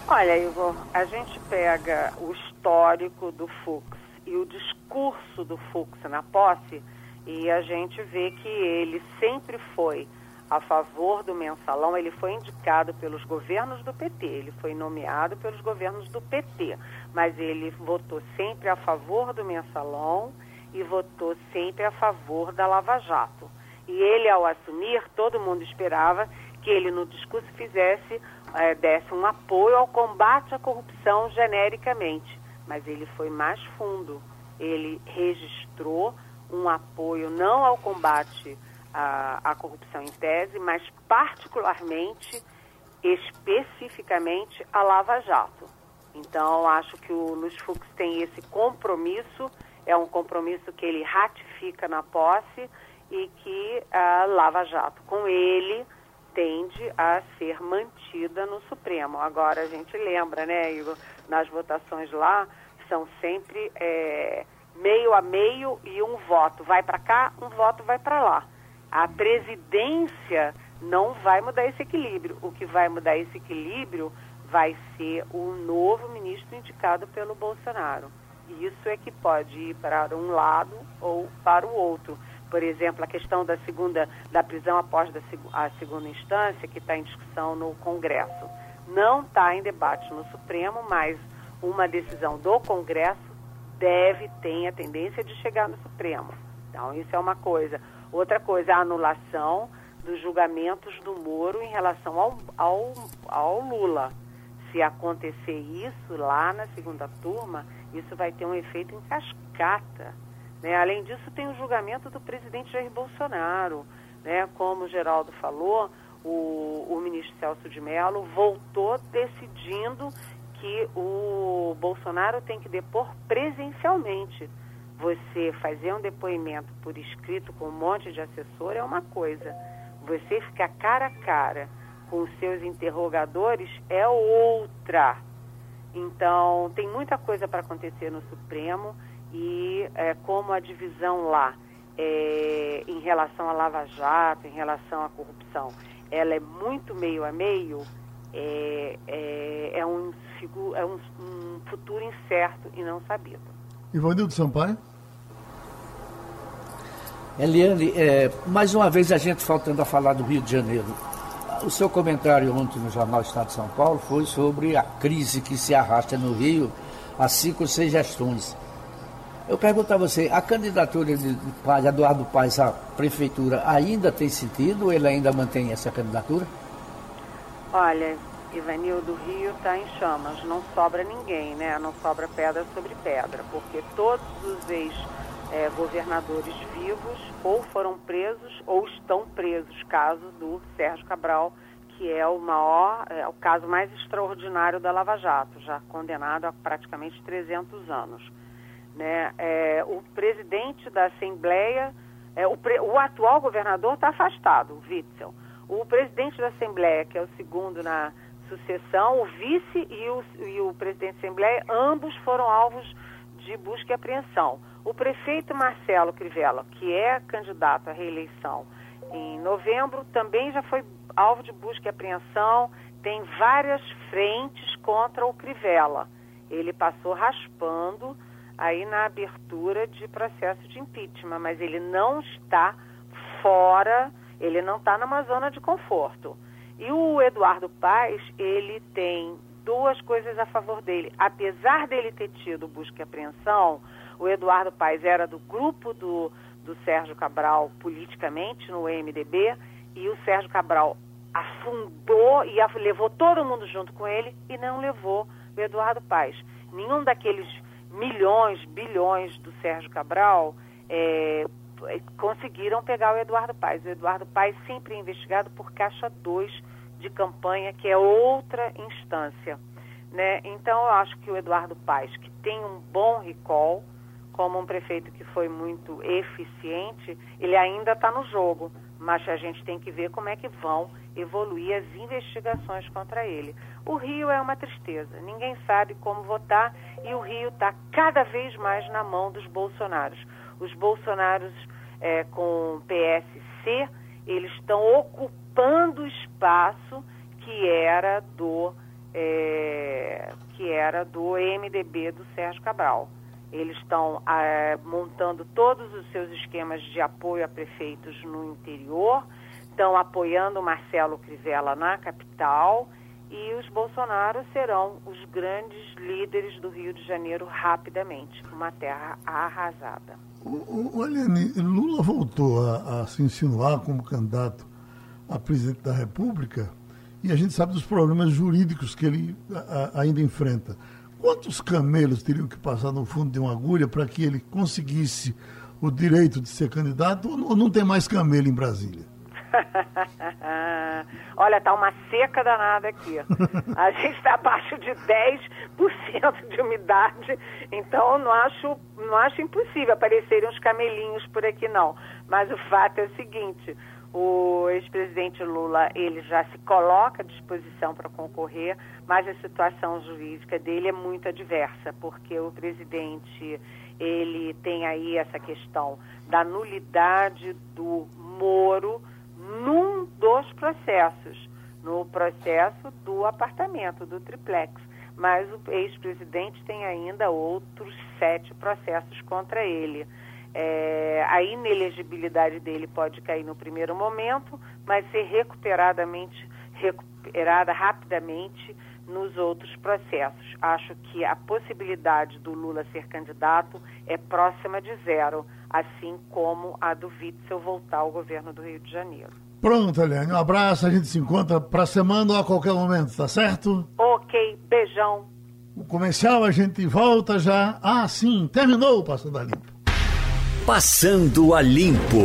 Olha, Igor, a gente pega o histórico do Fux e o discurso do Fux na posse e a gente vê que ele sempre foi a favor do mensalão, ele foi indicado pelos governos do PT, ele foi nomeado pelos governos do PT, mas ele votou sempre a favor do mensalão e votou sempre a favor da Lava Jato. E ele, ao assumir, todo mundo esperava que ele, no discurso, fizesse, é, desse um apoio ao combate à corrupção genericamente. Mas ele foi mais fundo. Ele registrou um apoio não ao combate a, corrupção em tese, mas particularmente, especificamente, a Lava Jato. Então, acho que o Luiz Fux tem esse compromisso, é um compromisso que ele ratifica na posse e que a Lava Jato, com ele, tende a ser mantida no Supremo. Agora, a gente lembra, né, Igor, nas votações lá, são sempre é, meio a meio e um voto vai para cá, um voto vai para lá. A presidência não vai mudar esse equilíbrio. O que vai mudar esse equilíbrio vai ser o novo ministro indicado pelo Bolsonaro. E isso é que pode ir para um lado ou para o outro. Por exemplo, a questão da segunda da prisão após da, a segunda instância, que está em discussão no Congresso. Não está em debate no Supremo, mas uma decisão do Congresso deve ter a tendência de chegar no Supremo. Então, isso é uma coisa. Outra coisa, a anulação dos julgamentos do Moro em relação ao, ao, ao Lula. Se acontecer isso lá na segunda turma, isso vai ter um efeito em cascata. Né? Além disso, tem o julgamento do presidente Jair Bolsonaro. Né? Como o Geraldo falou, o, o ministro Celso de Mello voltou decidindo que o Bolsonaro tem que depor presencialmente você fazer um depoimento por escrito com um monte de assessor é uma coisa. Você ficar cara a cara com os seus interrogadores é outra. Então, tem muita coisa para acontecer no Supremo e é, como a divisão lá é, em relação à Lava Jato, em relação à corrupção, ela é muito meio a meio, é, é, é um, é um futuro incerto e não sabido. Ivanildo Sampaio? Eliane, é, mais uma vez a gente faltando a falar do Rio de Janeiro. O seu comentário ontem no Jornal Estado de São Paulo foi sobre a crise que se arrasta no Rio há cinco ou seis gestões. Eu pergunto a você, a candidatura de, de Eduardo Paes à prefeitura ainda tem sentido ou ele ainda mantém essa candidatura? Olha, Ivanildo, o Rio está em chamas, não sobra ninguém, né? Não sobra pedra sobre pedra, porque todos os ex é, vivos ou foram presos ou estão presos, caso do Sérgio Cabral, que é o maior, é o caso mais extraordinário da Lava Jato, já condenado a praticamente 300 anos. Né? É, o presidente da Assembleia, é, o, pre, o, atual governador está afastado, o Witzel. O presidente da Assembleia, que é o segundo na sucessão, o vice e o, e o presidente da Assembleia, ambos foram alvos de busca e apreensão. O prefeito Marcelo Crivella, que é candidato à reeleição em novembro, também já foi alvo de busca e apreensão, tem várias frentes contra o Crivella. Ele passou raspando aí na abertura de processo de impeachment, mas ele não está fora, ele não está numa zona de conforto. E o Eduardo Paes, ele tem duas coisas a favor dele. Apesar dele ter tido busca e apreensão, o Eduardo Paes era do grupo do, do Sérgio Cabral politicamente no MDB e o Sérgio Cabral afundou e levou todo mundo junto com ele e não levou o Eduardo Paes. Nenhum daqueles milhões, bilhões do Sérgio Cabral é, conseguiram pegar o Eduardo Paes. O Eduardo Paes sempre é investigado por Caixa 2 de campanha, que é outra instância. Né? Então, eu acho que o Eduardo Paes, que tem um bom recall, como um prefeito que foi muito eficiente, ele ainda está no jogo, mas a gente tem que ver como é que vão evoluir as investigações contra ele. O Rio é uma tristeza, ninguém sabe como votar e o Rio está cada vez mais na mão dos bolsonaros. Os bolsonaros é, com PSC, eles estão ocupando o espaço que era do é, que era do MDB do Sérgio Cabral. Eles estão é, montando todos os seus esquemas de apoio a prefeitos no interior, estão apoiando Marcelo Crivella na capital e os Bolsonaro serão os grandes líderes do Rio de Janeiro rapidamente, uma terra arrasada. Olha, Lula voltou a, a, se insinuar como candidato a presidente da República e a gente sabe dos problemas jurídicos que ele a, ainda enfrenta. Quantos camelos teriam que passar no fundo de uma agulha para que ele conseguisse o direito de ser candidato ou não tem mais camelo em Brasília? Olha, tá uma seca danada aqui. A gente está abaixo de 10% de umidade, então não acho, não acho impossível aparecerem uns camelinhos por aqui não. Mas o fato é o seguinte, o ex-presidente Lula ele já se coloca à disposição para concorrer, mas a situação jurídica dele é muito adversa, porque o presidente ele tem aí essa questão da nulidade do Moro num dos processos, no processo do apartamento, do triplex. Mas o ex-presidente tem ainda outros sete processos contra ele. É, a inelegibilidade dele pode cair no primeiro momento, mas ser recuperadamente, recuperada rapidamente nos outros processos. Acho que a possibilidade do Lula ser candidato é próxima de zero, assim como a do Witzel voltar ao governo do Rio de Janeiro. Pronto, Eliane, um abraço, a gente se encontra para semana ou a qualquer momento, tá certo? Ok, beijão. O comercial a gente volta já. Ah, sim, terminou o Passando a Limpo. Passando a Limpo.